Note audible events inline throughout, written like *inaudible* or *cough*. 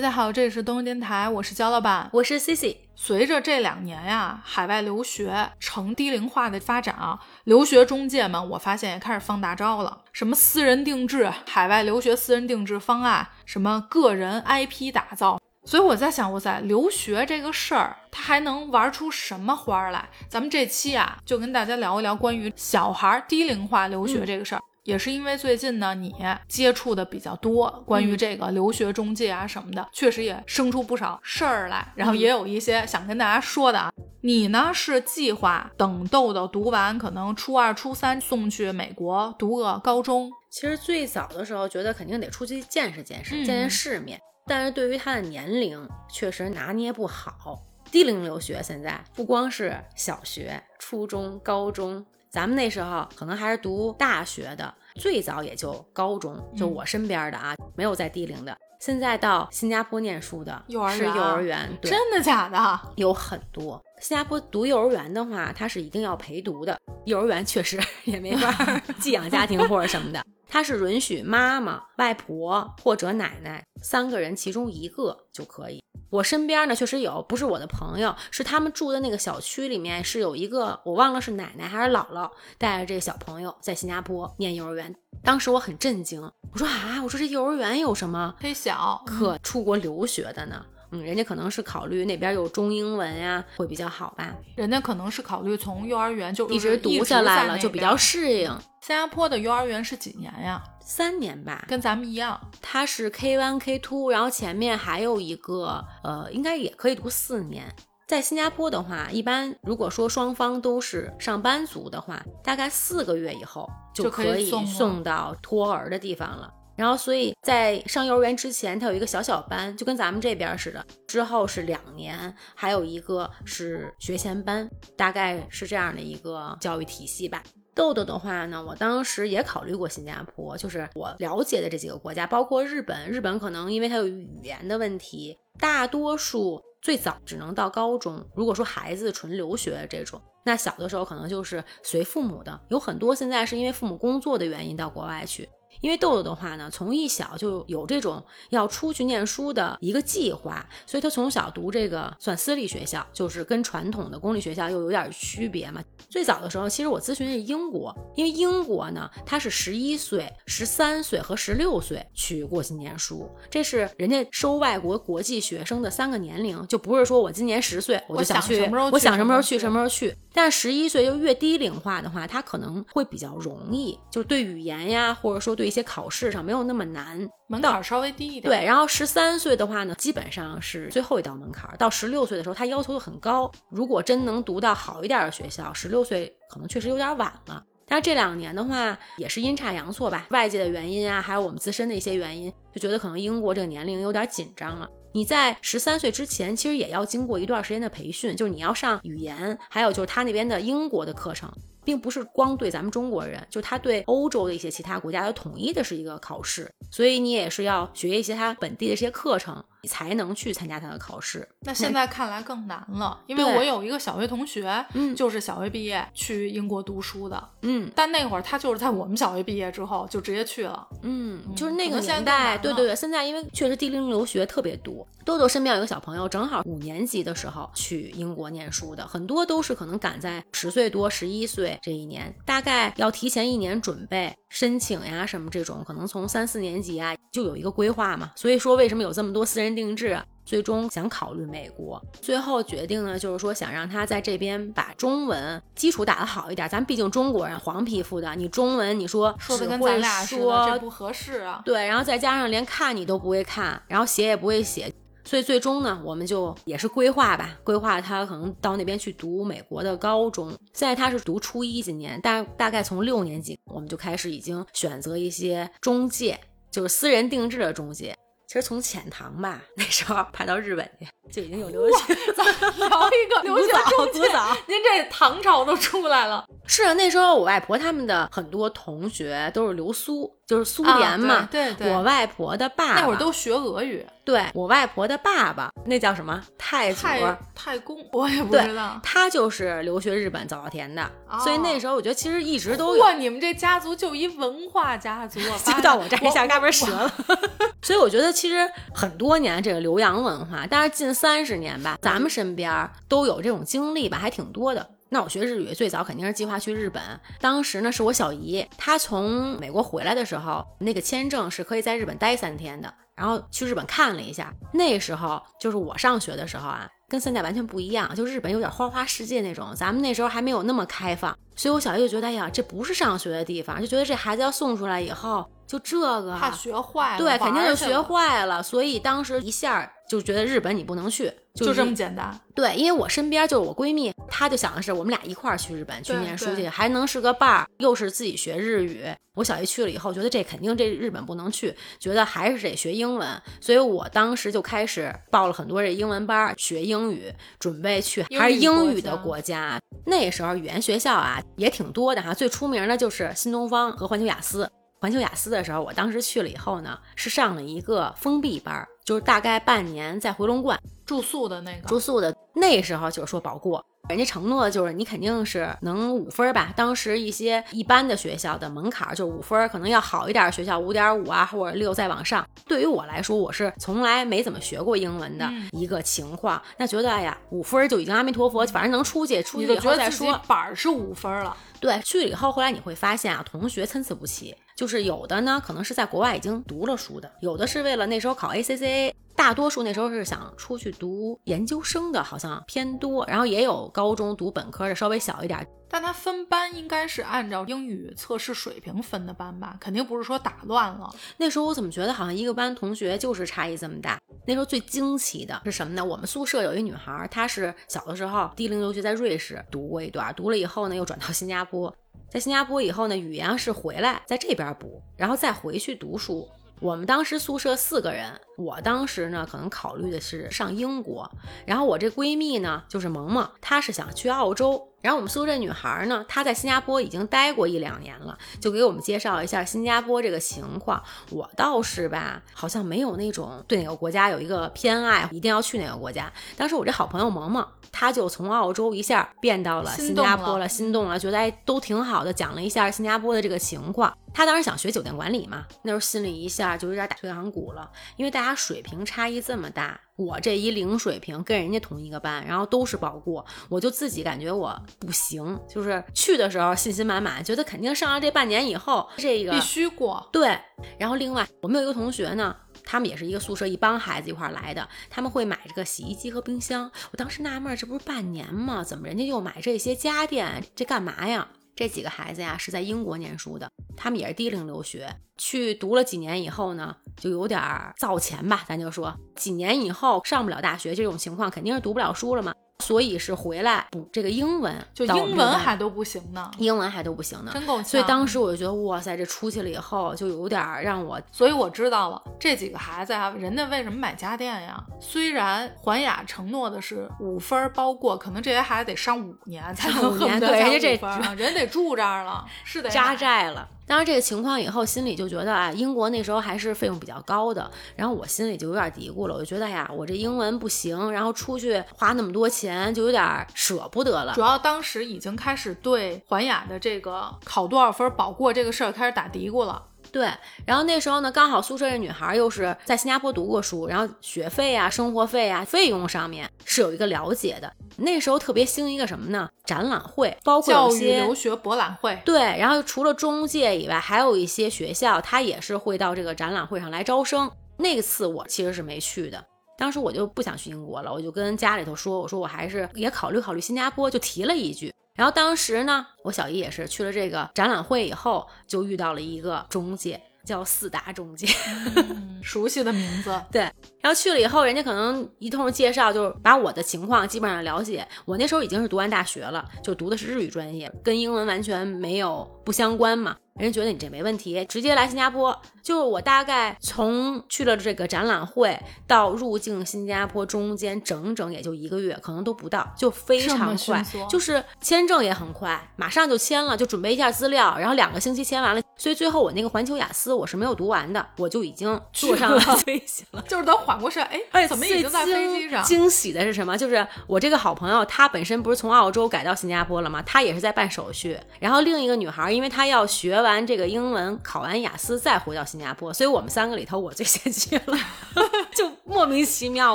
大家好，这里是东游电台，我是焦老板，我是 Cici。随着这两年呀，海外留学呈低龄化的发展啊，留学中介们我发现也开始放大招了，什么私人定制、海外留学私人定制方案，什么个人 IP 打造。所以我在想，我在留学这个事儿，它还能玩出什么花来？咱们这期啊，就跟大家聊一聊关于小孩低龄化留学这个事儿。也是因为最近呢，你接触的比较多，关于这个留学中介啊什么的，确实也生出不少事儿来。然后也有一些想跟大家说的啊。你呢是计划等豆豆读完，可能初二、初三送去美国读个高中。其实最早的时候觉得肯定得出去见识见识，见见世面。但是对于他的年龄，确实拿捏不好。低龄留学现在不光是小学、初中、高中，咱们那时候可能还是读大学的。最早也就高中，就我身边的啊，没有在低龄的。现在到新加坡念书的是幼儿园，真的假的？有很多。新加坡读幼儿园的话，它是一定要陪读的。幼儿园确实 *laughs* 也没法 *laughs* 寄养家庭或者什么的，它是允许妈妈、外婆或者奶奶三个人其中一个就可以。我身边呢确实有，不是我的朋友，是他们住的那个小区里面是有一个，我忘了是奶奶还是姥姥带着这个小朋友在新加坡念幼儿园。当时我很震惊，我说啊，我说这幼儿园有什么忒小可出国留学的呢？嗯，人家可能是考虑那边有中英文呀，会比较好吧？人家可能是考虑从幼儿园就一直读下来了，就比较适应。新加坡的幼儿园是几年呀？三年吧，跟咱们一样。它是 K one K two，然后前面还有一个，呃，应该也可以读四年。在新加坡的话，一般如果说双方都是上班族的话，大概四个月以后就可以送到托儿的地方了。然后，所以在上幼儿园之前，他有一个小小班，就跟咱们这边似的。之后是两年，还有一个是学前班，大概是这样的一个教育体系吧。豆豆的话呢，我当时也考虑过新加坡，就是我了解的这几个国家，包括日本。日本可能因为它有语言的问题，大多数最早只能到高中。如果说孩子纯留学这种，那小的时候可能就是随父母的，有很多现在是因为父母工作的原因到国外去。因为豆豆的话呢，从一小就有这种要出去念书的一个计划，所以他从小读这个算私立学校，就是跟传统的公立学校又有点区别嘛。最早的时候，其实我咨询的是英国，因为英国呢，他是十一岁、十三岁和十六岁去过去念书，这是人家收外国国际学生的三个年龄，就不是说我今年十岁我就想去，我想什么时候去什么时候去。但十一岁就越低龄化的话，他可能会比较容易，就对语言呀，或者说对一些考试上没有那么难，门槛稍微低一点。对，然后十三岁的话呢，基本上是最后一道门槛。到十六岁的时候，他要求就很高。如果真能读到好一点的学校，十六岁可能确实有点晚了。但这两年的话，也是阴差阳错吧，外界的原因啊，还有我们自身的一些原因，就觉得可能英国这个年龄有点紧张了。你在十三岁之前，其实也要经过一段时间的培训，就是你要上语言，还有就是他那边的英国的课程，并不是光对咱们中国人，就他对欧洲的一些其他国家的统一的是一个考试，所以你也是要学一些他本地的这些课程。你才能去参加他的考试。那现在看来更难了，因为我有一个小学同学，嗯，就是小学毕业去英国读书的，嗯，但那会儿他就是在我们小学毕业之后就直接去了，嗯，就是那个年代，对对对。现在因为确实低龄留学特别多，豆豆身边有个小朋友，正好五年级的时候去英国念书的，很多都是可能赶在十岁多、十一岁这一年，大概要提前一年准备申请呀什么这种，可能从三四年级啊就有一个规划嘛。所以说，为什么有这么多私人？定制，最终想考虑美国，最后决定呢，就是说想让他在这边把中文基础打得好一点。咱毕竟中国人，黄皮肤的，你中文你说说的跟咱俩说，这不合适啊。对，然后再加上连看你都不会看，然后写也不会写，所以最终呢，我们就也是规划吧，规划他可能到那边去读美国的高中。现在他是读初一，今年，大大概从六年级我们就开始已经选择一些中介，就是私人定制的中介。其实从浅唐吧，*laughs* 那时候派到日本去就已经有流行。咱 *laughs* 聊一个流行古早，您这唐朝都出来了。是啊，那时候我外婆他们的很多同学都是留苏。就是苏联嘛。啊对对对我外婆的爸爸那会儿都学俄语，对我外婆的爸爸，那叫什么太祖？太太公，我也不知道。他就是留学日本早稻田的，所以那时候我觉得其实一直都有。哇，你们这家族就一文化家族，*laughs* 就到我这儿一下我嘎嘣折了。*laughs* 所以我觉得其实很多年这个留洋文化，但是近三十年吧，咱们身边都有这种经历吧，还挺多的。那我学日语最早肯定是计划去日本，当时呢是我小姨，她从美国回来的时候，那个签证是可以在日本待三天的，然后去日本看了一下，那时候就是我上学的时候啊，跟现在完全不一样，就日本有点花花世界那种，咱们那时候还没有那么开放，所以我小姨就觉得，哎呀，这不是上学的地方，就觉得这孩子要送出来以后，就这个怕学坏了，对，肯定就学坏了，所以当时一下就觉得日本你不能去，就这么简单。对，因为我身边就是我闺蜜，她就想的是我们俩一块儿去日本去念书去，还能是个伴儿，又是自己学日语。我小姨去了以后，觉得这肯定这日本不能去，觉得还是得学英文，所以我当时就开始报了很多这英文班儿学英语，准备去还是英语的家国家。那时候语言学校啊也挺多的哈，最出名的就是新东方和环球雅思。环球雅思的时候，我当时去了以后呢，是上了一个封闭班儿，就是大概半年在回龙观住宿的那个住宿的。那时候就是说保过，人家承诺的就是你肯定是能五分儿吧。当时一些一般的学校的门槛儿就五分儿，可能要好一点学校五点五啊或者六再往上。对于我来说，我是从来没怎么学过英文的嗯一个情况，那觉得哎呀五分儿就已经阿弥陀佛，反正能出去，出去以后再说。板儿是五分了，对，去了以后，后来你会发现啊，同学参差不齐，就是有的呢可能是在国外已经读了书的，有的是为了那时候考 ACCA，大多数那时候是想出去读研究生的，好像偏多，然后也有高中读本科的，稍微小一点。但他分班应该是按照英语测试水平分的班吧？肯定不是说打乱了。那时候我怎么觉得好像一个班同学就是差异这么大？那时候最惊奇的是什么呢？我们宿舍有一女孩，她是小的时候低龄留学在瑞士读过一段，读了以后呢又转到新加坡，在新加坡以后呢语言是回来在这边补，然后再回去读书。我们当时宿舍四个人，我当时呢可能考虑的是上英国，然后我这闺蜜呢就是萌萌，她是想去澳洲。然后我们宿舍这女孩呢，她在新加坡已经待过一两年了，就给我们介绍一下新加坡这个情况。我倒是吧，好像没有那种对哪个国家有一个偏爱，一定要去哪个国家。当时我这好朋友萌萌，她就从澳洲一下变到了新加坡了，心动了，觉得哎都挺好的，讲了一下新加坡的这个情况。她当时想学酒店管理嘛，那时候心里一下就有点打退堂鼓了，因为大家水平差异这么大，我这一零水平跟人家同一个班，然后都是保过，我就自己感觉我不行，就是去的时候信心满满，觉得肯定上了这半年以后，这个必须过，对，然后另外我们有一个同学呢，他们也是一个宿舍一帮孩子一块儿来的，他们会买这个洗衣机和冰箱。我当时纳闷儿，这不是半年吗？怎么人家又买这些家电？这干嘛呀？这几个孩子呀是在英国念书的，他们也是低龄留学，去读了几年以后呢，就有点儿造钱吧，咱就说。几年以后上不了大学，这种情况肯定是读不了书了嘛，所以是回来补这个英文，就英文还都不行呢，英文还都不行呢。真够呛。所以当时我就觉得，哇塞，这出去了以后，就有点儿让我所以我知道了，这几个孩子啊、人家为什么买家电呀？虽然环雅承诺的是五分儿包过，可能这些孩子得上五年才能上五年对人家这分儿啊人得住这儿了，是得扎买。债了。当然这个情况以后，心里就觉得啊，英国那时候还是费用比较高的，然后我心里就有点嘀咕了，我就觉得呀，我这英文不行，然后出去花那么多钱，就有点舍不得了主。要当时已经开始对环雅的这个考多少分保过这个事儿开始打嘀咕了。对，然后那时候呢，刚好宿舍这女孩又是在新加坡读过书，然后学费啊、生活费啊、费用上面是有一个了解的。那时候特别兴一个什么呢？展览会，包括有教育些留学博览会，对，然后除了中介以外，还有一些学校，它也是会到这个展览会上来招生。那次我其实是没去的，当时我就不想去英国了，我就跟家里头说，我说我还是也考虑考虑新加坡，就提了一句。然后当时呢，我小姨也是去了这个展览会以后，就遇到了一个中介，叫四大中介。嗯，熟悉的名字。对，然后去了以后，人家可能一通介绍，就是把我的情况基本上了解。我那时候已经是读完大学了，就读的是日语专业，跟英文完全没有不相关嘛。人家觉得你这没问题，直接来新加坡。就是我大概从去了这个展览会到入境新加坡中间，整整也就一个月，可能都不到，就非常快。就是签证也很快，马上就签了，就准备一下资料，然后两个星期签完了，所以最后我那个环球雅思我是没有读完的，我就已经坐上了 *laughs* 飞机了。就是等缓过神，哎，哎怎么已经在飞机上？惊喜的是什么？就是我这个好朋友，她本身不是从澳洲改到新加坡了吗？她也是在办手续。然后另一个女孩，因为她要学完这个英文，考完雅思再回到新加坡，所以我们三个里头我最先去了，*laughs* 就莫名其妙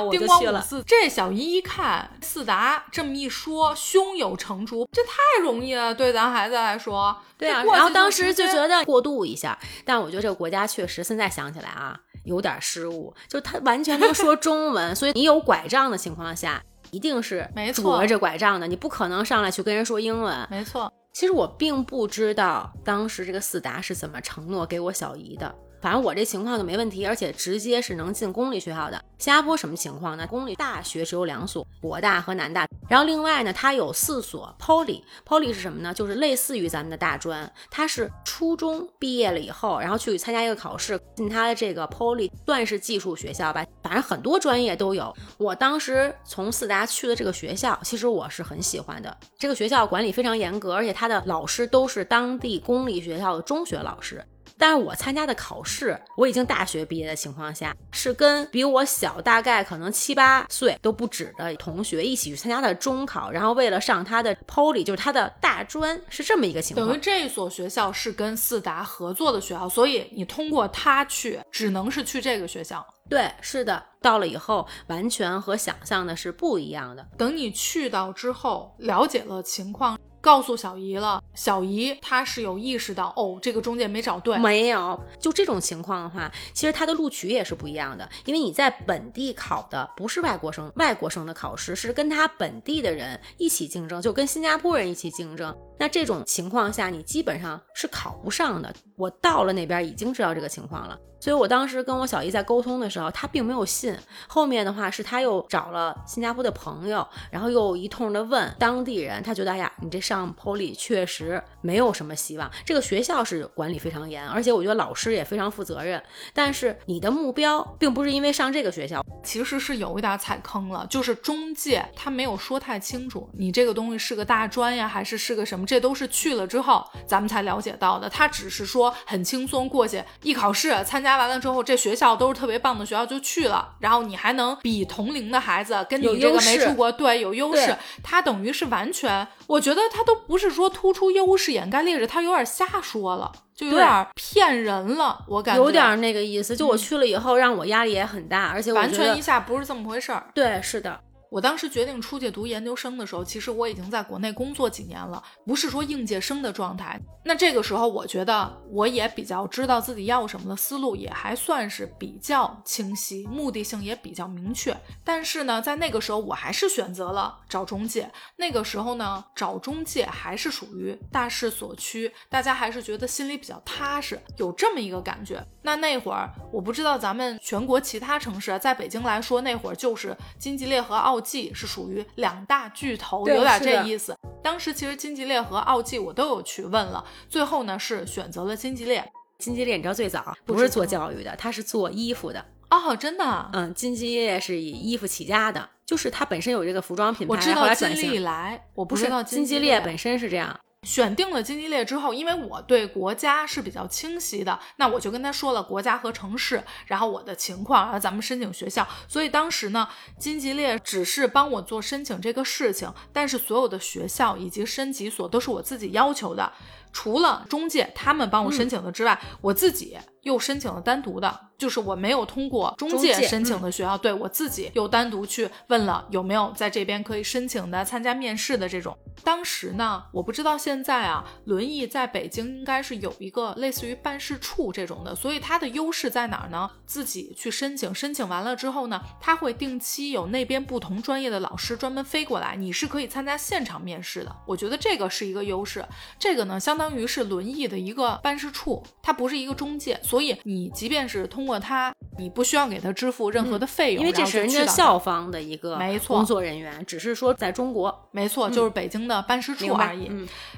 我就去了。这小姨一看四达这么一说，胸有成竹，这太容易了，对咱孩子来说。对啊，然后当时就觉得过渡一下，但我觉得这个国家确实现在想起来啊，有点失误，就他完全能说 *laughs* 中文，所以你有拐杖的情况下，一定是拄着拐杖的，你不可能上来去跟人说英文。没错，其实我并不知道当时这个四达是怎么承诺给我小姨的。反正我这情况就没问题，而且直接是能进公立学校的。新加坡什么情况呢？公立大学只有两所，国大和南大。然后另外呢，它有四所 Poly。Poly 是什么呢？就是类似于咱们的大专，它是初中毕业了以后，然后去参加一个考试，进它的这个 Poly，算是技术学校吧。反正很多专业都有。我当时从四达去的这个学校，其实我是很喜欢的。这个学校管理非常严格，而且它的老师都是当地公立学校的中学老师。但是我参加的考试，我已经大学毕业的情况下，是跟比我小大概可能七八岁都不止的同学一起去参加的中考，然后为了上他的 Poly，就是他的大专，是这么一个情况。等于这所学校是跟四达合作的学校，所以你通过他去，只能是去这个学校。对，是的，到了以后完全和想象的是不一样的。等你去到之后，了解了情况。告诉小姨了，小姨她是有意识到，哦，这个中介没找对，没有。就这种情况的话，其实他的录取也是不一样的，因为你在本地考的不是外国生，外国生的考试是跟他本地的人一起竞争，就跟新加坡人一起竞争。那这种情况下，你基本上是考不上的。我到了那边已经知道这个情况了。所以我当时跟我小姨在沟通的时候，她并没有信。后面的话是她又找了新加坡的朋友，然后又一通的问当地人，她觉得哎呀，你这上 Poly 确实没有什么希望。这个学校是管理非常严，而且我觉得老师也非常负责任。但是你的目标并不是因为上这个学校，其实是有一点踩坑了，就是中介他没有说太清楚，你这个东西是个大专呀，还是是个什么？这都是去了之后咱们才了解到的。他只是说很轻松过去一考试参加。完了之后，这学校都是特别棒的学校，就去了。然后你还能比同龄的孩子跟你这个没出国，对，有优势。他等于是完全，我觉得他都不是说突出优势掩盖劣势，他有点瞎说了，就有点骗人了。我感觉有点那个意思。就我去了以后，让我压力也很大，而且完全一下不是这么回事儿。对，是的。我当时决定出去读研究生的时候，其实我已经在国内工作几年了，不是说应届生的状态。那这个时候，我觉得我也比较知道自己要什么的思路也还算是比较清晰，目的性也比较明确。但是呢，在那个时候，我还是选择了找中介。那个时候呢，找中介还是属于大势所趋，大家还是觉得心里比较踏实，有这么一个感觉。那那会儿，我不知道咱们全国其他城市，在北京来说，那会儿就是金吉列和奥。奥记是属于两大巨头，有点这意思。当时其实金吉列和奥记我都有去问了，最后呢是选择了金吉列。金吉列你知道最早不是做教育的，他是做衣服的哦，真的。嗯，金吉列是以衣服起家的，就是它本身有这个服装品牌，我知道金利来，我不知道金吉列本身是这样。选定了金吉列之后，因为我对国家是比较清晰的，那我就跟他说了国家和城市，然后我的情况，然后咱们申请学校。所以当时呢，金吉列只是帮我做申请这个事情，但是所有的学校以及申请所都是我自己要求的，除了中介他们帮我申请的之外，我自己。又申请了单独的，就是我没有通过中介申请的学校，对我自己又单独去问了有没有在这边可以申请的、参加面试的这种。当时呢，我不知道现在啊，轮椅在北京应该是有一个类似于办事处这种的，所以它的优势在哪儿呢？自己去申请，申请完了之后呢，他会定期有那边不同专业的老师专门飞过来，你是可以参加现场面试的。我觉得这个是一个优势，这个呢，相当于是轮椅的一个办事处，它不是一个中介。所以你即便是通过它，你不需要给他支付任何的费用，因为这是人家校方的一个没错工作人员，只是说在中国，没错，就是北京的办事处而已。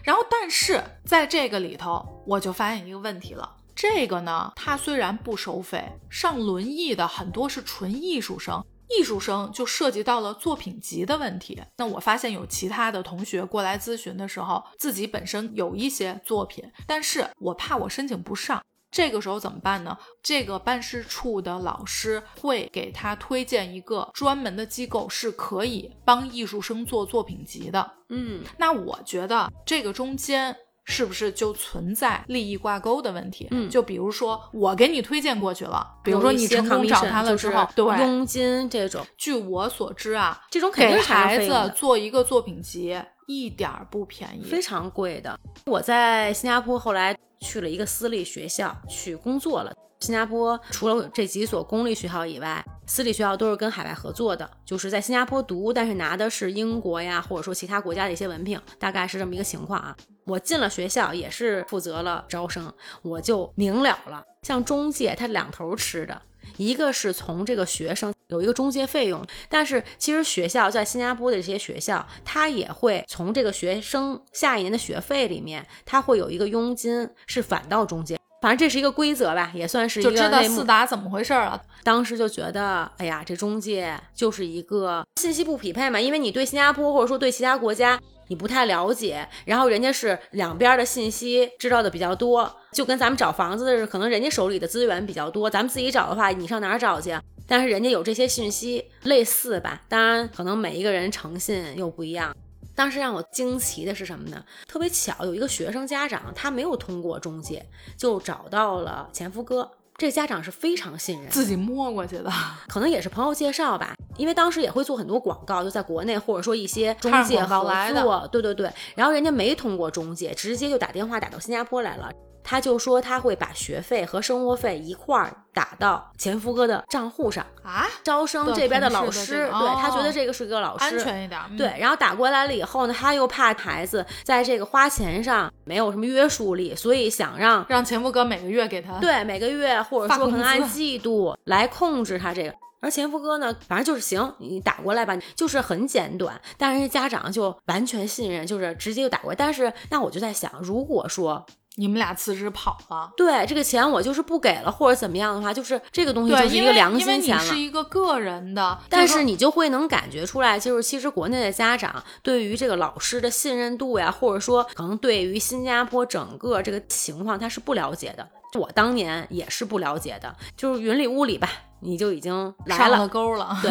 然后，但是在这个里头，我就发现一个问题了。这个呢，它虽然不收费，上轮椅的很多是纯艺术生。艺术生就涉及到了作品集的问题。那我发现有其他的同学过来咨询的时候，自己本身有一些作品，但是我怕我申请不上。这个时候怎么办呢？这个办事处的老师会给他推荐一个专门的机构，是可以帮艺术生做作品集的。嗯，那我觉得这个中间是不是就存在利益挂钩的问题？嗯就比如说我给你推荐过去了，比如说你成功找他了之后，就是对，佣金这种，据我所知啊，这种给是孩子做一个作品集一点儿不便宜，非常贵的。我在新加坡后来去了一个私立学校去工作了。新加坡除了这几所公立学校以外，私立学校都是跟海外合作的，就是在新加坡读，但是拿的是英国呀，或者说其他国家的一些文凭，大概是这么一个情况啊。我进了学校也是负责了招生，我就明了了，像中介它两头吃的。一个是从这个学生有一个中介费用，但是其实学校在新加坡的这些学校，它也会从这个学生下一年的学费里面，它会有一个佣金是返到中介。反正这是一个规则吧，也算是一就知道四。达怎么回事儿了。当时就觉得，哎呀，这中介就是一个信息不匹配嘛，因为你对新加坡或者说对其他国家你不太了解，然后人家是两边的信息知道的比较多，就跟咱们找房子的，可能人家手里的资源比较多，咱们自己找的话，你上哪儿找去啊？但是人家有这些信息，类似吧，当然可能每一个人诚信又不一样。当时让我惊奇的是什么呢？特别巧，有一个学生家长，他没有通过中介，就找到了前夫哥。这家长是非常信任，自己摸过去的，可能也是朋友介绍吧，因为当时也会做很多广告，就在国内或者说一些中介合作，对对对。然后人家没通过中介，直接就打电话打到新加坡来了。他就说他会把学费和生活费一块儿打到前夫哥的账户上。啊，招生这边的老师，对他觉得哦这个是一个老师，安全一点。嗯对，，然后打过来了以后呢，他又怕孩子在这个花钱上没有什么约束力，所以想让让前夫哥每个月给他。对每个月或者说可能按季度来控制他这个。而前夫哥呢，反正就是行，你打过来吧，就是很简短，但是家长就完全信任，就是直接就打过来。但是那我就在想，如果说你们俩辞职跑了。对这个钱我就是不给了，或者怎么样的话，就是这个东西，就是一个良心钱了是。一个个人的，但是你就会能感觉出来，就是其实国内的家长对于这个老师的信任度呀，或者说可能对于新加坡整个这个情况他是不了解的。我当年也是不了解的，就是云里雾里吧，你就已经来。了钩了。对，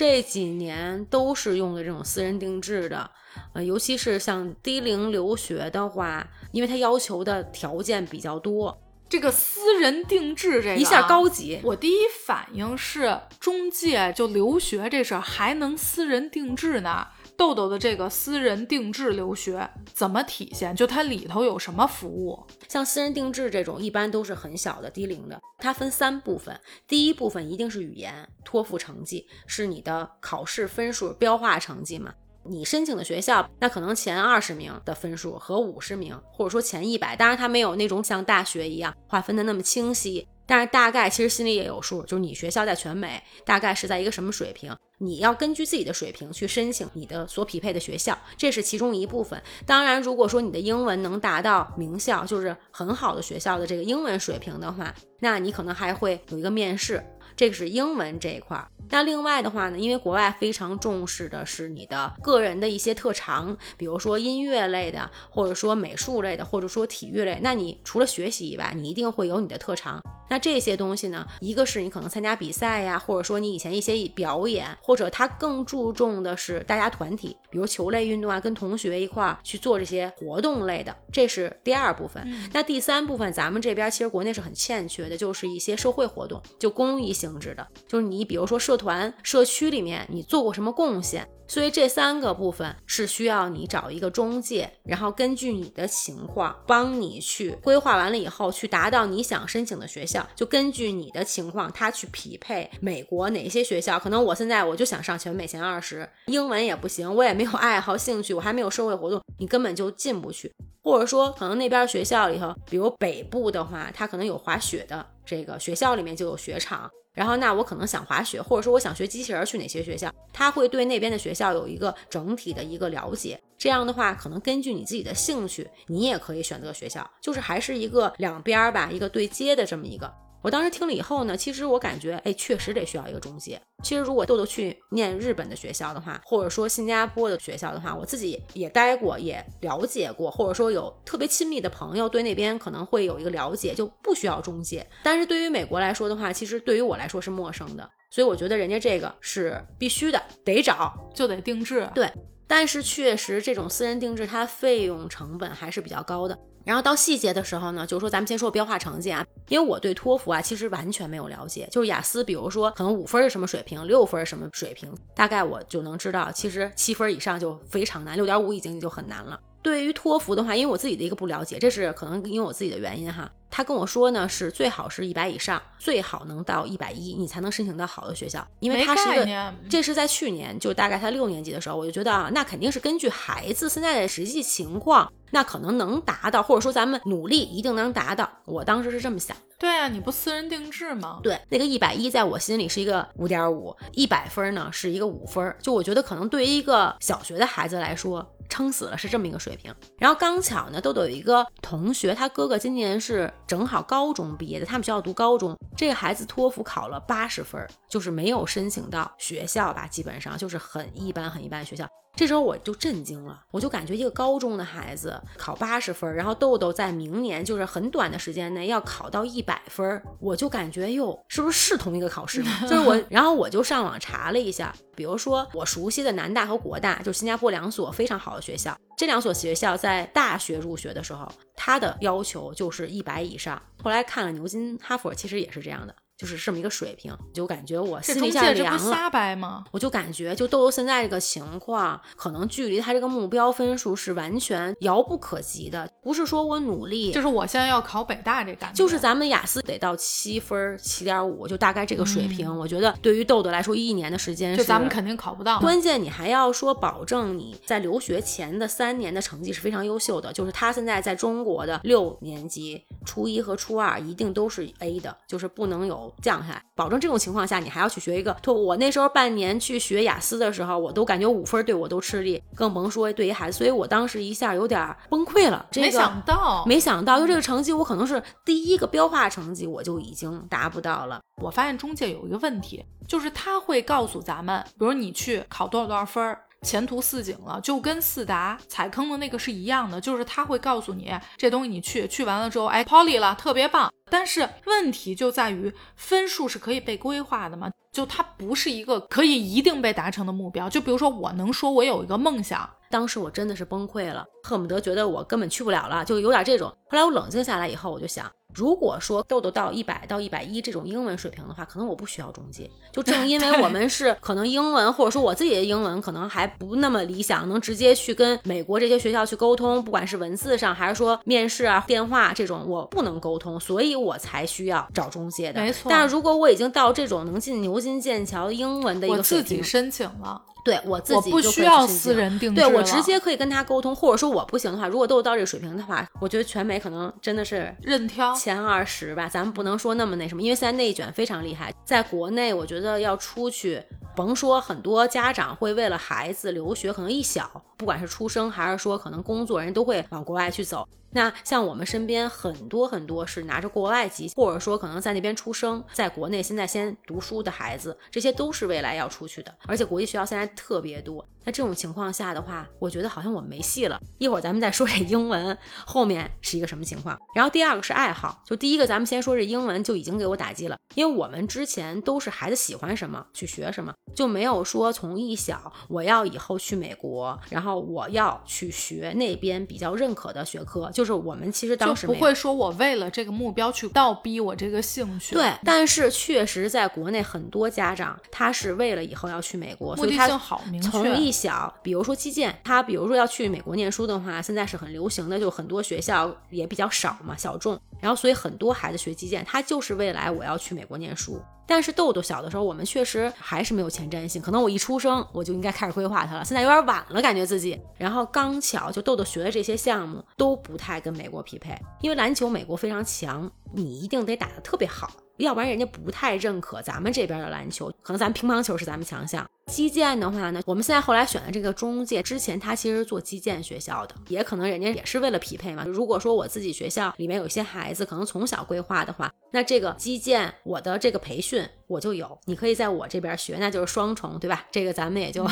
这几年都是用的这种私人定制的，呃，尤其是像低龄留学的话，因为它要求的条件比较多，这个私人定制这个、啊、一下高级。我第一反应是中介就留学这事儿还能私人定制呢？豆豆的这个私人定制留学怎么体现？就它里头有什么服务？像私人定制这种，一般都是很小的低龄的。它分三部分，第一部分一定是语言，托福成绩是你的考试分数标化成绩嘛。你申请的学校，那可能前二十名的分数和五十名，或者说前一百，当然它没有那种像大学一样划分的那么清晰，但是大概其实心里也有数，就是你学校在全美大概是在一个什么水平，你要根据自己的水平去申请你的所匹配的学校，这是其中一部分。当然，如果说你的英文能达到名校，就是很好的学校的这个英文水平的话，那你可能还会有一个面试。这个是英文这一块。那另外的话呢，因为国外非常重视的是你的个人的一些特长，比如说音乐类的，或者说美术类的，或者说体育类。那你除了学习以外，你一定会有你的特长。那这些东西呢，一个是你可能参加比赛呀，或者说你以前一些表演，或者他更注重的是大家团体，比如球类运动啊，跟同学一块儿去做这些活动类的，这是第二部分。那第三部分，咱们这边其实国内是很欠缺的，就是一些社会活动，就公益性质的，就是你比如说社团、社区里面你做过什么贡献。所以这三个部分是需要你找一个中介，然后根据你的情况帮你去规划完了以后，去达到你想申请的学校，就根据你的情况，他去匹配美国哪些学校。可能我现在我就想上全美前二十，英文也不行，我也没有爱好兴趣，我还没有社会活动，你根本就进不去。或者说，可能那边学校里头，比如北部的话，它可能有滑雪的，这个学校里面就有雪场。然后，那我可能想滑雪，或者说我想学机器人，去哪些学校？他会对那边的学校有一个整体的一个了解。这样的话，可能根据你自己的兴趣，你也可以选择学校，就是还是一个两边儿吧，一个对接的这么一个。我当时听了以后呢，其实我感觉，哎，确实得需要一个中介。其实如果豆豆去念日本的学校的话，或者说新加坡的学校的话，我自己也待过，也了解过，或者说有特别亲密的朋友对那边可能会有一个了解，就不需要中介。但是对于美国来说的话，其实对于我来说是陌生的，所以我觉得人家这个是必须的，得找就得定制。对，但是确实这种私人定制它费用成本还是比较高的。然后到细节的时候呢，就是说咱们先说标化成绩啊，因为我对托福啊其实完全没有了解，就是雅思，比如说可能五分是什么水平，六分什么水平，大概我就能知道，其实七分以上就非常难，六点五已经就很难了。对于托福的话，因为我自己的一个不了解，这是可能因为我自己的原因哈。他跟我说呢，是最好是一百以上，最好能到一百一，你才能申请到好的学校。因为他是个，这是在去年，就大概他六年级的时候，我就觉得啊，那肯定是根据孩子现在的实际情况，那可能能达到，或者说咱们努力一定能达到。我当时是这么想。对啊，你不私人定制吗？对，那个一百一在我心里是一个五点五，一百分呢是一个五分，就我觉得可能对于一个小学的孩子来说。撑死了是这么一个水平，然后刚巧呢，豆豆有一个同学，他哥哥今年是正好高中毕业的，他们学校读高中，这个孩子托福考了八十分，就是没有申请到学校吧，基本上就是很一般很一般的学校。这时候我就震惊了，我就感觉一个高中的孩子考八十分，然后豆豆在明年就是很短的时间内要考到一百分，我就感觉哟，是不是是同一个考试？*laughs* 就是我，然后我就上网查了一下，比如说我熟悉的南大和国大，就是新加坡两所非常好的学校，这两所学校在大学入学的时候，它的要求就是一百以上。后来看了牛津、哈佛，其实也是这样的。就是这么一个水平，就感觉我心里一下凉了。瞎掰吗？我就感觉，就豆豆现在这个情况，可能距离他这个目标分数是完全遥不可及的。不是说我努力，就是我现在要考北大这感觉。就是咱们雅思得到七分，七点五，就大概这个水平。我觉得对于豆豆来说，一年的时间，就咱们肯定考不到。关键你还要说保证你在留学前的三年的成绩是非常优秀的。就是他现在在中国的六年级，初一和初二一定都是 A 的，就是不能有降下来。保证这种情况下，你还要去学一个托。我那时候半年去学雅思的时候，我都感觉五分对我都吃力，更甭说对于孩子。所以我当时一下有点崩溃了。没想到，没想到，就这个成绩，我可能是第一个标化成绩，我就已经达不到了。我发现中介有一个问题，就是他会告诉咱们，比如你去考多少多少分儿。前途似锦了，就跟四达踩坑的那个是一样的，就是他会告诉你这东西你去去完了之后，哎，poly 了，特别棒。但是问题就在于分数是可以被规划的吗？就它不是一个可以一定被达成的目标。就比如说我能说我有一个梦想，当时我真的是崩溃了，恨不得觉得我根本去不了了，就有点这种。后来我冷静下来以后，我就想。如果说豆豆到一百到一百一这种英文水平的话，可能我不需要中介。就正因为我们是可能英文，或者说我自己的英文可能还不那么理想，能直接去跟美国这些学校去沟通，不管是文字上还是说面试啊、电话这种，我不能沟通，所以我才需要找中介的。没错。但是如果我已经到这种能进牛津、剑桥英文的一个水平，我自己申请了。对我自己不需要私人定制，对我直接可以跟他沟通，或者说我不行的话，如果都到这个水平的话，我觉得全美可能真的是任挑前二十吧，咱们不能说那么那什么，因为现在内卷非常厉害，在国内我觉得要出去，甭说很多家长会为了孩子留学，可能一小，不管是出生还是说可能工作，人都会往国外去走。那像我们身边很多很多是拿着国外籍，或者说可能在那边出生，在国内现在先读书的孩子，这些都是未来要出去的，而且国际学校现在特别多。那这种情况下的话，我觉得好像我没戏了。一会儿咱们再说这英文后面是一个什么情况。然后第二个是爱好，就第一个咱们先说这英文就已经给我打击了，因为我们之前都是孩子喜欢什么去学什么，就没有说从一小我要以后去美国，然后我要去学那边比较认可的学科。就是我们其实当时不会说我为了这个目标去倒逼我这个兴趣。对，但是确实在国内很多家长他是为了以后要去美国，所以他从一小，比如说基建，他比如说要去美国念书的话，现在是很流行的，就很多学校也比较少嘛，小众。然后所以很多孩子学基建，他就是未来我要去美国念书。但是豆豆小的时候，我们确实还是没有前瞻性，可能我一出生我就应该开始规划他了，现在有点晚了，感觉自己。然后刚巧就豆豆学的这些项目都不太跟美国匹配，因为篮球美国非常强，你一定得打得特别好。要不然人家不太认可咱们这边的篮球，可能咱乒乓球是咱们强项。击剑的话呢，我们现在后来选的这个中介，之前他其实做基建学校的，也可能人家也是为了匹配嘛。如果说我自己学校里面有一些孩子，可能从小规划的话，那这个基建我的这个培训我就有，你可以在我这边学，那就是双重，对吧？这个咱们也就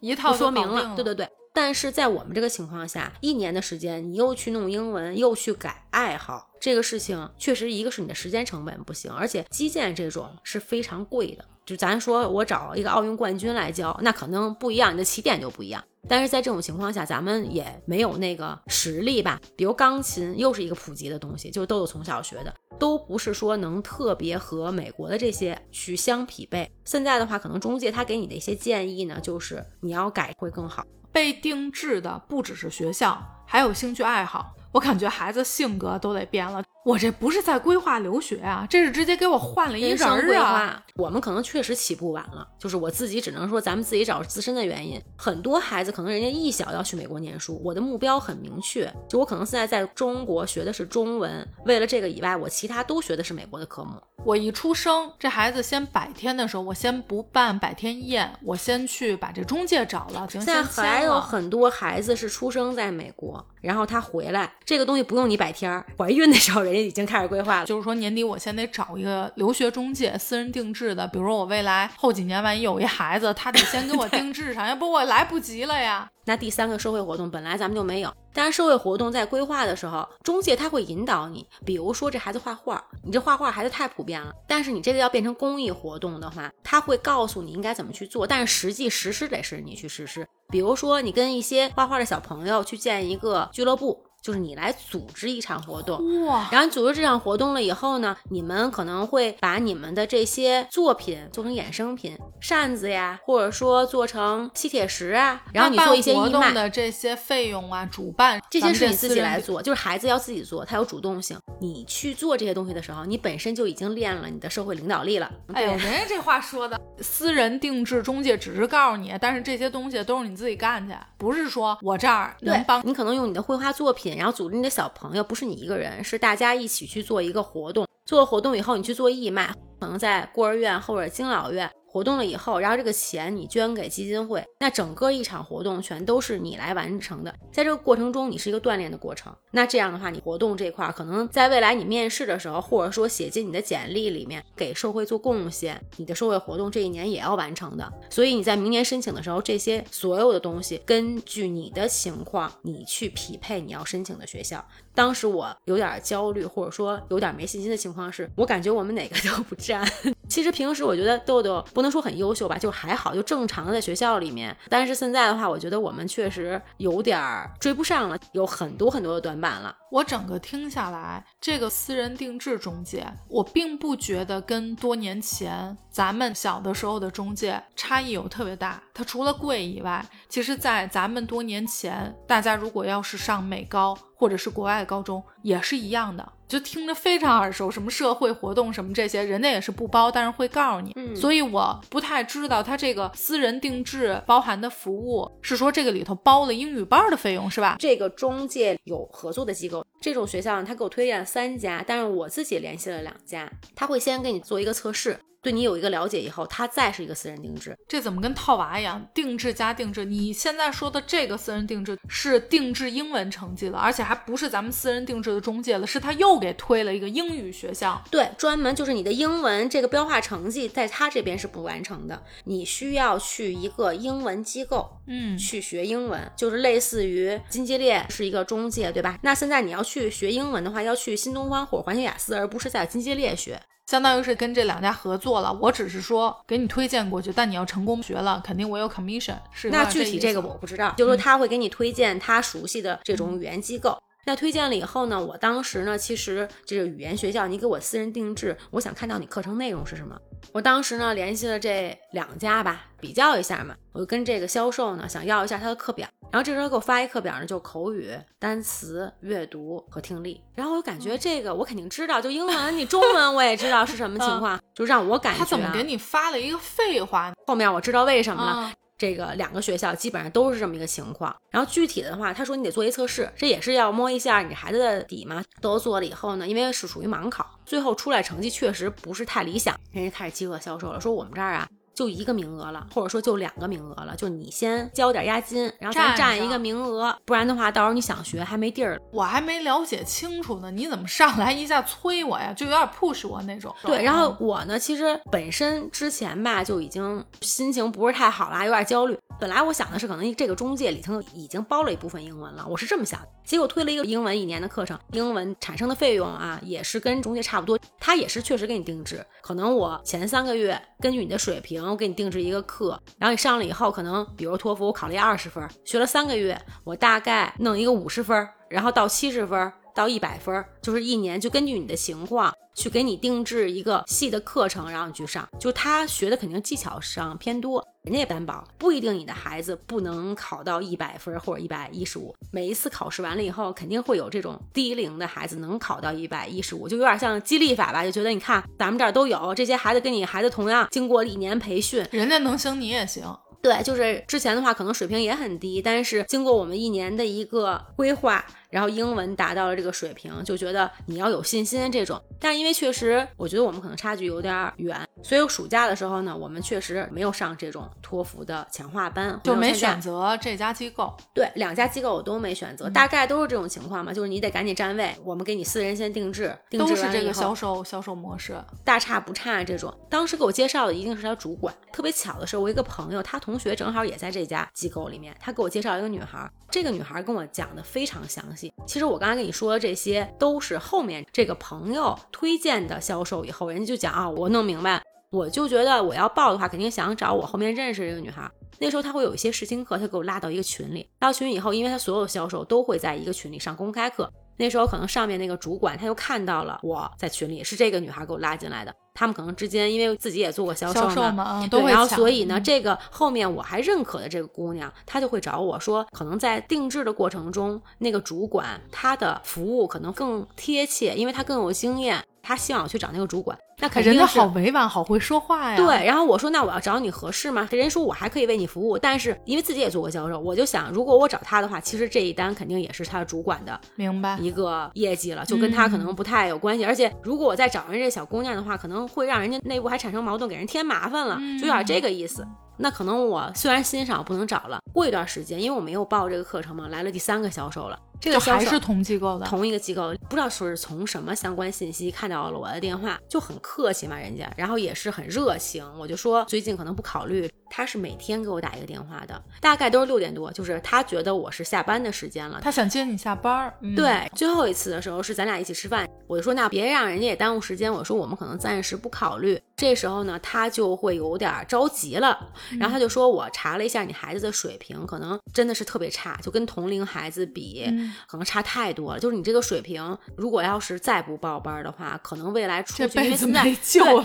一套说明了。对对对。但是在我们这个情况下，一年的时间，你又去弄英文，又去改爱好，这个事情确实一个是你的时间成本不行，而且基建这种是非常贵的。就咱说我找一个奥运冠军来教，那可能不一样，你的起点就不一样。但是在这种情况下，咱们也没有那个实力吧？比如钢琴又是一个普及的东西，就都有从小学的，都不是说能特别和美国的这些去相匹配。现在的话，可能中介他给你的一些建议呢，就是你要改会更好。被定制的不只是学校，还有兴趣爱好。我感觉孩子性格都得变了。我这不是在规划留学啊，这是直接给我换了一人儿啊！我们可能确实起步晚了，就是我自己只能说咱们自己找自身的原因。很多孩子可能人家一小要去美国念书，我的目标很明确，就我可能现在在中国学的是中文，为了这个以外，我其他都学的是美国的科目。我一出生，这孩子先百天的时候，我先不办百天宴，我先去把这中介找了。现在还有很多孩子是出生在美国，然后他回来，这个东西不用你百天，怀孕的时候人家已经开始规划了。就是说年底我先得找一个留学中介，私人定制的。比如说我未来后几年万一有一孩子，他得先给我定制上，要不我来不及了呀。*laughs* 那第三个社会活动本来咱们就没有，但是社会活动在规划的时候，中介他会引导你。比如说这孩子画画，你这画画孩子太普遍了，但是你这个要变成公益活动的话，他会告诉你应该怎么去做，但是实际实施得是你去实施。比如说你跟一些画画的小朋友去建一个俱乐部。就是你来组织一场活动，哇！然后组织这场活动了以后呢，你们可能会把你们的这些作品做成衍生品，扇子呀，或者说做成吸铁石啊，然后你做一些义卖的这些费用啊，主办这些是你自己来做，就是孩子要自己做，他有主动性。你去做这些东西的时候，你本身就已经练了你的社会领导力了。哎呦，人家这话说的，私人定制中介只是告诉你，但是这些东西都是你自己干去，不是说我这儿能帮你，可能用你的绘画作品。然后组织你的小朋友，不是你一个人，是大家一起去做一个活动。做了活动以后，你去做义卖，可能在孤儿院或者敬老院。活动了以后，然后这个钱你捐给基金会，那整个一场活动全都是你来完成的。在这个过程中，你是一个锻炼的过程。那这样的话，你活动这块儿可能在未来你面试的时候，或者说写进你的简历里面，给社会做贡献，你的社会活动这一年也要完成的。所以你在明年申请的时候，这些所有的东西根据你的情况，你去匹配你要申请的学校。当时我有点焦虑，或者说有点没信心的情况是，我感觉我们哪个都不占。其实平时我觉得豆豆不能说很优秀吧，就还好，就正常的在学校里面。但是现在的话，我觉得我们确实有点追不上了，有很多很多的短板了。我整个听下来，这个私人定制中介，我并不觉得跟多年前咱们小的时候的中介差异有特别大。它除了贵以外，其实，在咱们多年前，大家如果要是上美高或者是国外高中，也是一样的。就听着非常耳熟，什么社会活动什么这些，人家也是不包，但是会告诉你。嗯，所以我不太知道他这个私人定制包含的服务是说这个里头包了英语班的费用是吧？这个中介有合作的机构，这种学校他给我推荐了三家，但是我自己联系了两家，他会先给你做一个测试。对你有一个了解以后，他再是一个私人定制，这怎么跟套娃一样？定制加定制，你现在说的这个私人定制是定制英文成绩了，而且还不是咱们私人定制的中介了，是他又给推了一个英语学校。对，专门就是你的英文这个标化成绩在他这边是不完成的，你需要去一个英文机构，嗯，去学英文，就是类似于金基列是一个中介，对吧？那现在你要去学英文的话，要去新东方或者环球雅思，而不是在金鸡列学。相当于是跟这两家合作了，我只是说给你推荐过去，但你要成功学了，肯定我有 commission。是那具体这个我不知道，就是说他会给你推荐他熟悉的这种语言机构。那推荐了以后呢，我当时呢，其实这个语言学校你给我私人定制，我想看到你课程内容是什么。我当时呢联系了这两家吧，比较一下嘛，我就跟这个销售呢想要一下他的课表。然后这时候给我发一课表呢，就口语、单词、阅读和听力。然后我就感觉这个我肯定知道，就英文，你中文我也知道是什么情况，就让我感觉他怎么给你发了一个废话？后面我知道为什么了。这个两个学校基本上都是这么一个情况。然后具体的话，他说你得做一测试，这也是要摸一下你孩子的底嘛。都做了以后呢，因为是属于盲考，最后出来成绩确实不是太理想，人家开始饥饿销售了，说我们这儿啊。就一个名额了，或者说就两个名额了，就你先交点押金，然后咱占一个名额，不然的话，到时候你想学还没地儿。我还没了解清楚呢，你怎么上来一下催我呀？就有点 push 我那种。对，然后我呢，其实本身之前吧就已经心情不是太好啦，有点焦虑。本来我想的是，可能这个中介里头已经包了一部分英文了，我是这么想的。结果推了一个英文一年的课程，英文产生的费用啊，也是跟中介差不多。他也是确实给你定制，可能我前三个月根据你的水平，我给你定制一个课，然后你上了以后，可能比如托福我考了一二十分，学了三个月，我大概弄一个五十分，然后到七十分。到一百分，就是一年，就根据你的情况去给你定制一个细的课程，然后你去上。就他学的肯定技巧上偏多，人家也担保不一定你的孩子不能考到一百分或者一百一十五。每一次考试完了以后，肯定会有这种低龄的孩子能考到一百一十五，就有点像激励法吧，就觉得你看咱们这儿都有这些孩子，跟你孩子同样经过一年培训，人家能行你也行。对，就是之前的话可能水平也很低，但是经过我们一年的一个规划。然后英文达到了这个水平，就觉得你要有信心这种。但因为确实，我觉得我们可能差距有点远，所以暑假的时候呢，我们确实没有上这种托福的强化班，就没选择这家机构。对，两家机构我都没选择，大概都是这种情况嘛，就是你得赶紧占位，我们给你私人先定制，定制都是这个销售销售模式，大差不差这种。当时给我介绍的一定是他主管。特别巧的是，我一个朋友，他同学正好也在这家机构里面，他给我介绍一个女孩，这个女孩跟我讲的非常详细。其实我刚才跟你说的这些都是后面这个朋友推荐的销售，以后人家就讲啊，我弄明白，我就觉得我要报的话，肯定想找我后面认识这个女孩。那时候他会有一些试听课，他给我拉到一个群里，到群以后，因为他所有销售都会在一个群里上公开课。那时候可能上面那个主管他又看到了我在群里，是这个女孩给我拉进来的。他们可能之间因为自己也做过销售嘛，对，然后所以呢，这个后面我还认可的这个姑娘，她就会找我说，可能在定制的过程中，那个主管他的服务可能更贴切，因为他更有经验。他希望我去找那个主管，那肯定人家好委婉，好会说话呀。对，然后我说那我要找你合适吗？人家说我还可以为你服务，但是因为自己也做过销售，我就想如果我找他的话，其实这一单肯定也是他的主管的，明白一个业绩了，就跟他可能不太有关系。而且如果我再找人这小姑娘的话，可能会让人家内部还产生矛盾，给人添麻烦了，就有点这个意思。那可能我虽然欣赏不能找了，过一段时间，因为我没有报这个课程嘛，来了第三个销售了。这个还是同机构的，同一个机构，不知道说是从什么相关信息看到了我的电话，就很客气嘛，人家，然后也是很热情，我就说最近可能不考虑。他是每天给我打一个电话的，大概都是六点多，就是他觉得我是下班的时间了，他想接你下班。对，最后一次的时候是咱俩一起吃饭，我就说那别让人家也耽误时间，我说我们可能暂时不考虑。这时候呢，他就会有点着急了，然后他就说我查了一下你孩子的水平，可能真的是特别差，就跟同龄孩子比，可能差太多了。就是你这个水平，如果要是再不报班的话，可能未来出去因为现在对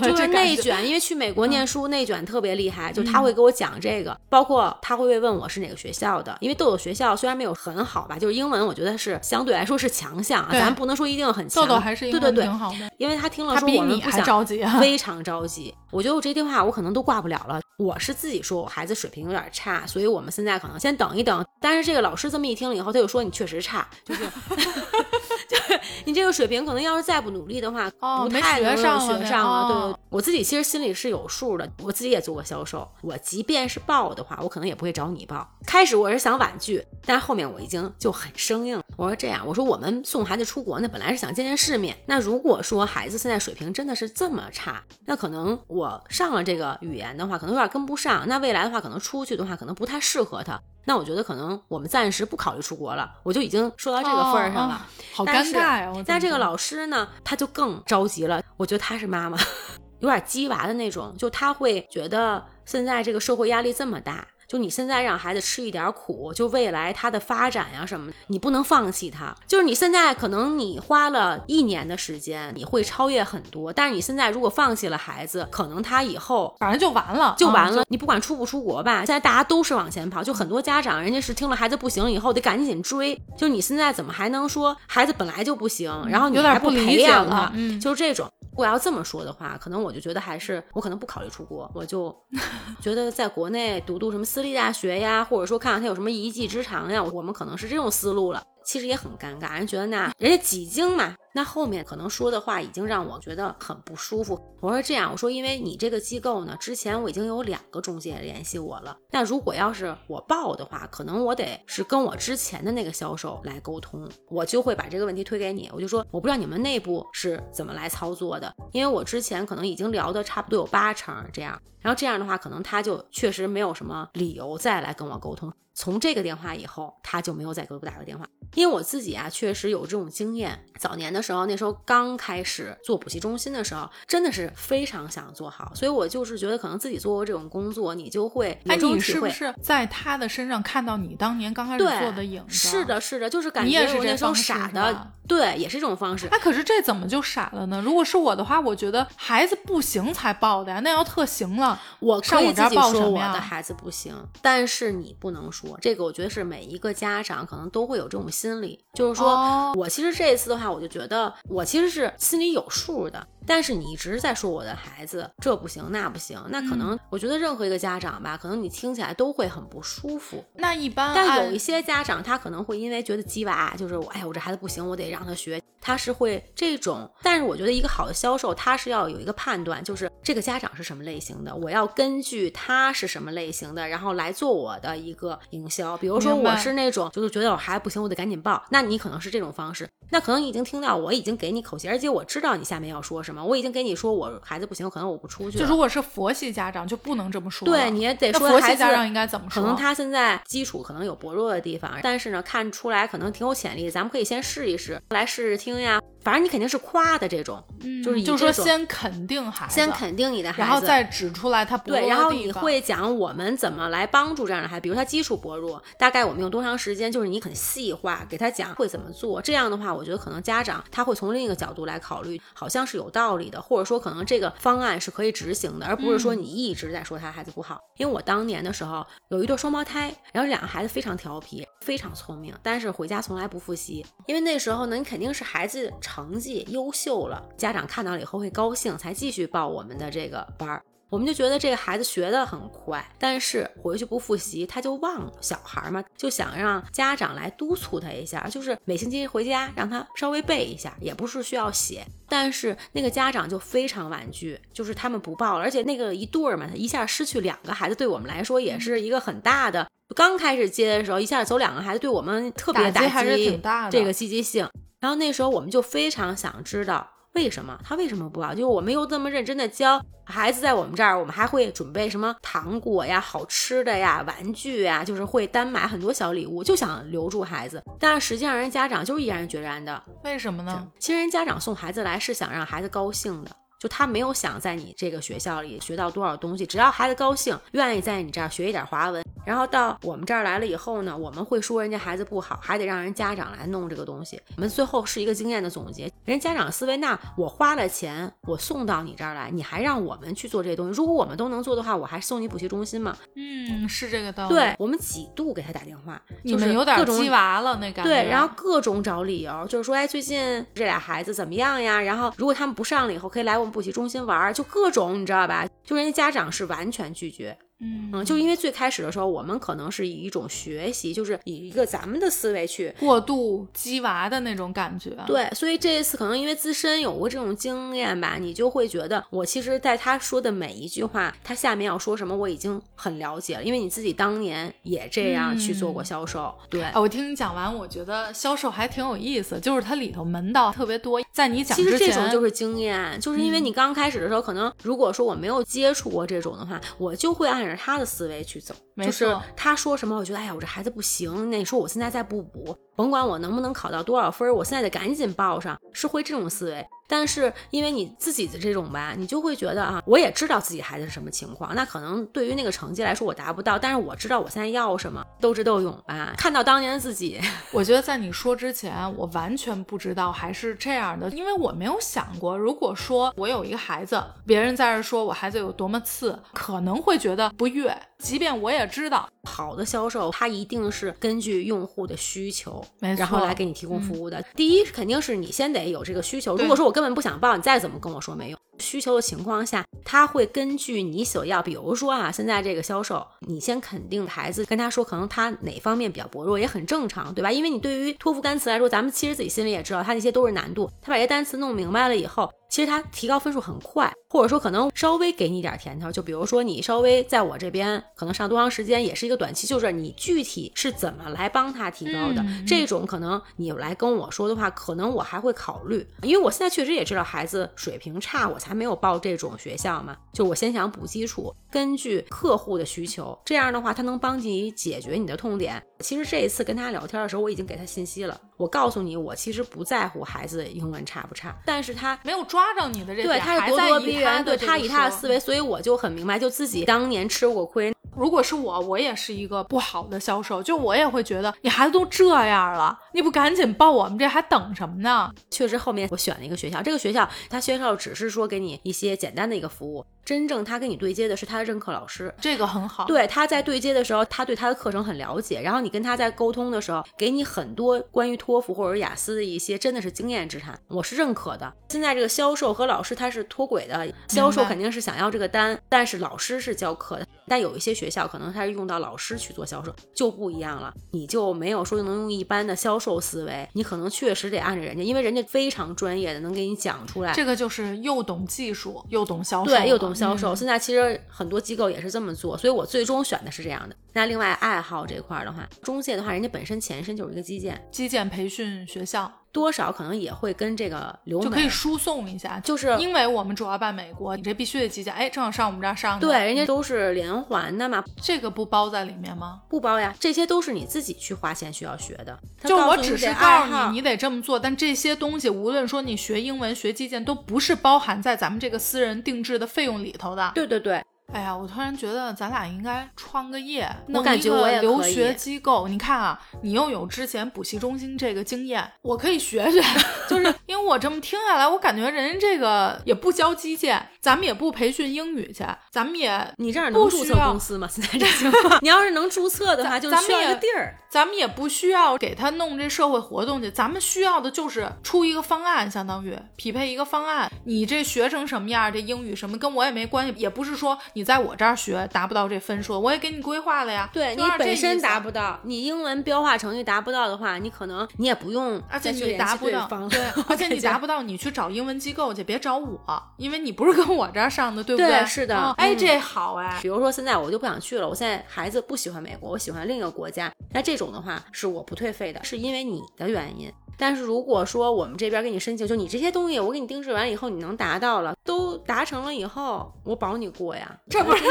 就是内卷，因为去美国念书内卷特别厉害，就他会。给我讲这个，包括他会会问我是哪个学校的，因为豆豆学校虽然没有很好吧，就是英文我觉得是相对来说是强项啊，咱不能说一定很强。豆豆还是对对对，挺好的，因为他听了说我们不想着急，啊非常着急。我觉得我这电话我可能都挂不了了。我是自己说我孩子水平有点差，所以我们现在可能先等一等。但是这个老师这么一听了以后，他又说你确实差，就是 *laughs* *laughs* 就是你这个水平可能要是再不努力的话，不太能学上了。对，我自己其实心里是有数的，我自己也做过销售，我即便是报的话，我可能也不会找你报。开始我是想婉拒，但后面我已经就很生硬。我说这样，我说我们送孩子出国呢，本来是想见见世面。那如果说孩子现在水平真的是这么差，那可能我上了这个语言的话，可能有点。跟不上，那未来的话，可能出去的话，可能不太适合他。那我觉得可能我们暂时不考虑出国了。我就已经说到这个份儿上了，好尴尬呀！但这个老师呢，他就更着急了。我觉得他是妈妈，*laughs* 有点鸡娃的那种，就他会觉得现在这个社会压力这么大。就你现在让孩子吃一点苦，就未来他的发展呀什么，你不能放弃他。就是你现在可能你花了一年的时间，你会超越很多。但是你现在如果放弃了孩子，可能他以后反正就完了，就完了。你不管出不出国吧，现在大家都是往前跑。就很多家长，人家是听了孩子不行以后得赶紧追。就你现在怎么还能说孩子本来就不行，然后你还不培养他？就是这种。如果要这么说的话，可能我就觉得还是我可能不考虑出国，我就 *laughs* 觉得在国内读读什么私立大学呀，或者说看看他有什么一技之长呀，我们可能是这种思路了。其实也很尴尬，人觉得那人家几经嘛，那后面可能说的话已经让我觉得很不舒服。我说这样，我说因为你这个机构呢，之前我已经有两个中介联系我了，那如果要是我报的话，可能我得是跟我之前的那个销售来沟通，我就会把这个问题推给你。我就说我不知道你们内部是怎么来操作的，因为我之前可能已经聊的差不多有八成这样，然后这样的话，可能他就确实没有什么理由再来跟我沟通。从这个电话以后，他就没有再给我打过电话。因为我自己啊，确实有这种经验。早年的时候，那时候刚开始做补习中心的时候，真的是非常想做好。所以我就是觉得，可能自己做过这种工作，你就会哎，你是不是在他的身上看到你当年刚开始做的影子？是的，是的，就是感觉我那时候傻的，对，也是这种方式。哎，可是这怎么就傻了呢？如果是我的话，我觉得孩子不行才报的呀，那要特行了，我可以自己说我的孩子不行，但是你不能说这个。我觉得是每一个家长可能都会有这种心理，就是说我其实这一次的话，我就觉得我其实是心里有数的。但是你一直在说我的孩子这不行那不行，那可能我觉得任何一个家长吧，可能你听起来都会很不舒服。那一般，但有一些家长他可能会因为觉得鸡娃就是我，哎呀，我这孩子不行，我得让他学，他是会这种。但是我觉得一个好的销售，他是要有一个判断，就是这个家长是什么类型的，我要根据他是什么类型的，然后来做我的一个营销。比如说我是那种就是觉得我孩子不行，我得赶紧报，那你可能是这种方式。那可能已经听到我已经给你口型，而且我知道你下面要说什么。我已经给你说我孩子不行，可能我不出去。就如果是佛系家长就不能这么说。对，你也得说佛系家长应该怎么说？可能他现在基础可能有薄弱的地方，但是呢，看出来可能挺有潜力。咱们可以先试一试，来试试听呀。反正你肯定是夸的这种，就是就是说先肯定孩子，先肯定你的孩子，然后再指出来他对，然后你会讲我们怎么来帮助这样的孩子，比如他基础薄弱，大概我们用多长时间？就是你很细化给他讲会怎么做，这样的话，我觉得可能家长他会从另一个角度来考虑，好像是有道理的，或者说可能这个方案是可以执行的，而不是说你一直在说他孩子不好。因为我当年的时候有一对双胞胎，然后两个孩子非常调皮，非常聪明，但是回家从来不复习，因为那时候呢，你肯定是孩子成绩优。秀了，家长看到了以后会高兴，才继续报我们的这个班儿。我们就觉得这个孩子学得很快，但是回去不复习，他就忘了。小孩嘛，就想让家长来督促他一下，就是每星期回家让他稍微背一下，也不是需要写。但是那个家长就非常婉拒，就是他们不报了。而且那个一对儿嘛，他一下失去两个孩子，对我们来说也是一个很大的。刚开始接的时候，一下走两个孩子，对我们特别打击，还是挺大的。这个积极性。然后那时候我们就非常想知道为什么他为什么不报，就是我们又这么认真的教孩子，在我们这儿，我们还会准备什么糖果呀、好吃的呀、玩具呀，就是会单买很多小礼物，就想留住孩子。但是实际上，人家长就是毅然决然的，为什么呢？其实人家长送孩子来是想让孩子高兴的。就他没有想在你这个学校里学到多少东西，只要孩子高兴，愿意在你这儿学一点华文，然后到我们这儿来了以后呢，我们会说人家孩子不好，还得让人家长来弄这个东西。我们最后是一个经验的总结，人家长思维，那我花了钱，我送到你这儿来，你还让我们去做这些东西？如果我们都能做的话，我还送你补习中心吗？嗯，是这个道理。对我们几度给他打电话，你们有点鸡娃了那感觉。对，然后各种找理由，就是说，哎，最近这俩孩子怎么样呀？然后如果他们不上了以后，可以来我们补习中心玩。就各种，你知道吧？就人家家长是完全拒绝。嗯就因为最开始的时候，我们可能是以一种学习，就是以一个咱们的思维去过度鸡娃的那种感觉。对，所以这一次可能因为自身有过这种经验吧，你就会觉得我其实在他说的每一句话，他下面要说什么，我已经很了解了，因为你自己当年也这样去做过销售。对，我听你讲完，我觉得销售还挺有意思，就是它里头门道特别多。在你讲其实这种就是经验，就是因为你刚开始的时候，可能如果说我没有接触过这种的话，我就会按照他的思维去走，就是他说什么，我觉得哎呀，我这孩子不行。那你说我现在再不补，甭管我能不能考到多少分，我现在得赶紧报上，是会这种思维。但是因为你自己的这种吧，你就会觉得啊，我也知道自己孩子是什么情况。那可能对于那个成绩来说，我达不到，但是我知道我现在要什么，斗智斗勇吧。看到当年的自己，*laughs* 我觉得在你说之前，我完全不知道还是这样的，因为我没有想过，如果说我有一个孩子，别人在这说我孩子有多么次，可能会觉得不悦。即便我也也知道，好的销售他一定是根据用户的需求，没然后来给你提供服务的。第一，肯定是你先得有这个需求。如果说我根本不想报，你再怎么跟我说没用。需求的情况下，他会根据你所要，比如说啊，现在这个销售，你先肯定孩子，跟他说可能他哪方面比较薄弱，也很正常，对吧？因为你对于托福单词来说，咱们其实自己心里也知道，他那些都是难度。他把这些单词弄明白了以后，其实他提高分数很快，或者说可能稍微给你一点甜头，就比如说你稍微在我这边可能上多长时间，也是一个短期，就是你具体是怎么来帮他提高的，这种可能你来跟我说的话，可能我还会考虑，因为我现在确实也知道孩子水平差，我才没有报这种学校嘛，就我先想补基础，根据客户的需求，这样的话他能帮你解决你的痛点。其实这一次跟他聊天的时候，我已经给他信息了，我告诉你，我其实不在乎孩子英文差不差，但是他没有抓着你的这点，对，他是咄还在以咄逼人，对他以他的思维，所以我就很明白，就自己当年吃过亏。如果是我，我也是一个不好的销售，就我也会觉得你孩子都这样了，你不赶紧报我们这还等什么呢？确实，后面我选了一个学校，这个学校它学校只是说给你一些简单的一个服务，真正他跟你对接的是他的任课老师。这个很好。对，他在对接的时候，他对他的课程很了解，然后你跟他在沟通的时候，给你很多关于托福或者雅思的一些真的是经验之谈，我是认可的。现在这个销售和老师他是脱轨的，销售肯定是想要这个单，但是老师是教课的。但有一些学校可能他是用到老师去做销售，就不一样了，你就没有说能用一般的销售思维，你可能确实得按着人家，因为人家非常专业的，能给你讲出来。这个就是又懂技术又懂销售，对，又懂销售。嗯现在其实很多机构也是这么做，所以我最终选的是这样的。那另外爱好这块儿的话，中介的话，人家本身前身就是一个基建，基建培训学校多少可能也会跟这个留美就可以输送一下，就是因为我们主要办美国，你这必须得基建，哎，正好上我们这儿上的，对，人家都是连环的嘛，这个不包在里面吗？不包呀，这些都是你自己去花钱需要学的。就我只是告诉你，你得这么做，但这些东西，无论说你学英文、学基建，都不是包含在咱们这个私人定制的费用里头的。对对对，哎呀，我突然觉得咱俩应该创个业，我弄一感觉我留学机构。你看啊，你又有之前补习中心这个经验，我可以学学。*laughs* 就是因为我这么听下来，我感觉人家这个也不教基建，咱们也不培训英语去，咱们也你这样能注册公司吗？*laughs* 现在这情况，*laughs* 你要是能注册的话，就需要地儿。咱们也不需要给他弄这社会活动去，咱们需要的就是出一个方案，相当于匹配一个方案。你这学成什么样，这英语什么跟我也没关系，也不是说你在我这儿学达不到这分数，我也给你规划了呀。对你本身达不到，你英文标化成绩达不到的话，你可能你也不用而且你达不到，*laughs* 对，而且你达不不到，你去找英文机构去，别找我，因为你不是跟我这儿上的，对不对是的嗯哎，嗯这好哎，比如说现在我就不想去了，我现在孩子不喜欢美国，我喜欢另一个国家，那这种的话是我不退费的，是因为你的原因。但是如果说我们这边给你申请，就你这些东西我给你定制完以后，你能达到了，都达成了以后，我保你过呀。这不是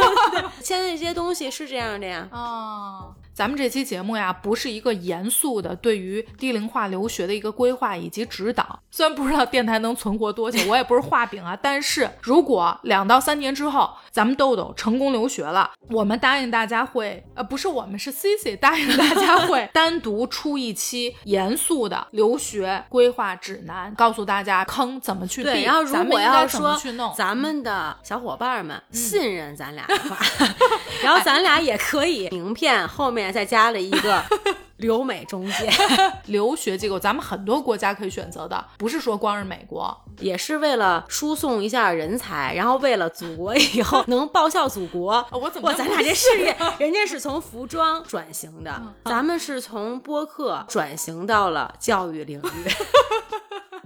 *laughs* 现在这些东西是这样的呀。哦，咱们这期节目呀，不是一个严肃的对于低龄化留学的一个规划以及指导。虽然不知道电台能存活多久，我也不是画饼啊，*laughs* 但是如果两到三年之后，咱们豆豆成功留学了，我们答应大家会，呃，不是我们是 C C *laughs* 答应大家会单独出一期严肃的留学规划指南，告诉大家坑怎么去避，对，然后如果要说去弄，咱们的小伙伴们信任咱俩的话，*laughs* 然后咱俩也可以名片后面再加了一个 *laughs* 留美中介，*laughs* 留学机构，咱们很多国家可以选择的，不是说光是美国。也是为了输送一下人才，然后为了祖国以后 *laughs* 能报效祖国。哦我怎么哇，咱俩这事业，人家是从服装转型的，咱们是从播客转型到了教育领域。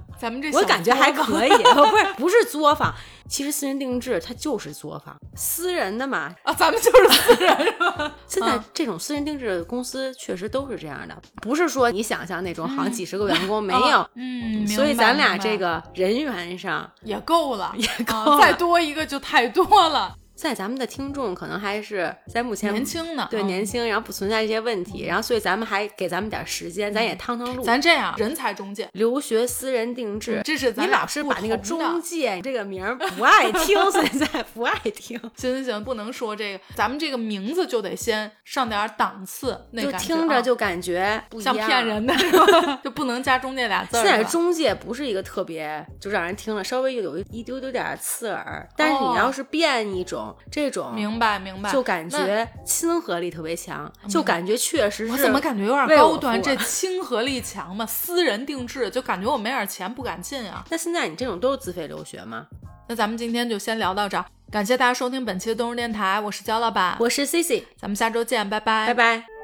*laughs* 咱们这我感觉还可以，*laughs* 不是不是作坊，其实私人定制它就是作坊，私人的嘛。啊，咱们就是私人是吧？现在这种私人定制的公司确实都是这样的，不是说你想象那种好像几十个员工没有。嗯，所以咱俩这个人员上，也够了，也够了再多一个就太多了。在咱们的听众可能还是在目前年轻呢，嗯对年轻，然后不存在这些问题，然后所以咱们还给咱们点时间，咱也趟趟路。咱这样人才中介，留学私人定制，这是咱俩你老是把那个中介这个名儿不爱听，现在不爱听，*laughs* 行行行，不能说这个，咱们这个名字就得先上点档次，那就听着就感觉像骗人的？*laughs* 就不能加中介俩字儿现在。中介不是一个特别，就让人听了稍微有一丢丢点刺耳。但是你哦要是变一种种这种，明白明白，就感觉亲和力特别强，就感觉确实是。我怎么感觉有点高端？这亲和力强嘛，*laughs* 私人定制，就感觉我没点钱不敢进啊。那现在你这种都是自费留学吗？那咱们今天就先聊到这儿，感谢大家收听本期的东日电台，我是焦老板，我是 C C，咱们下周见，拜拜，拜拜。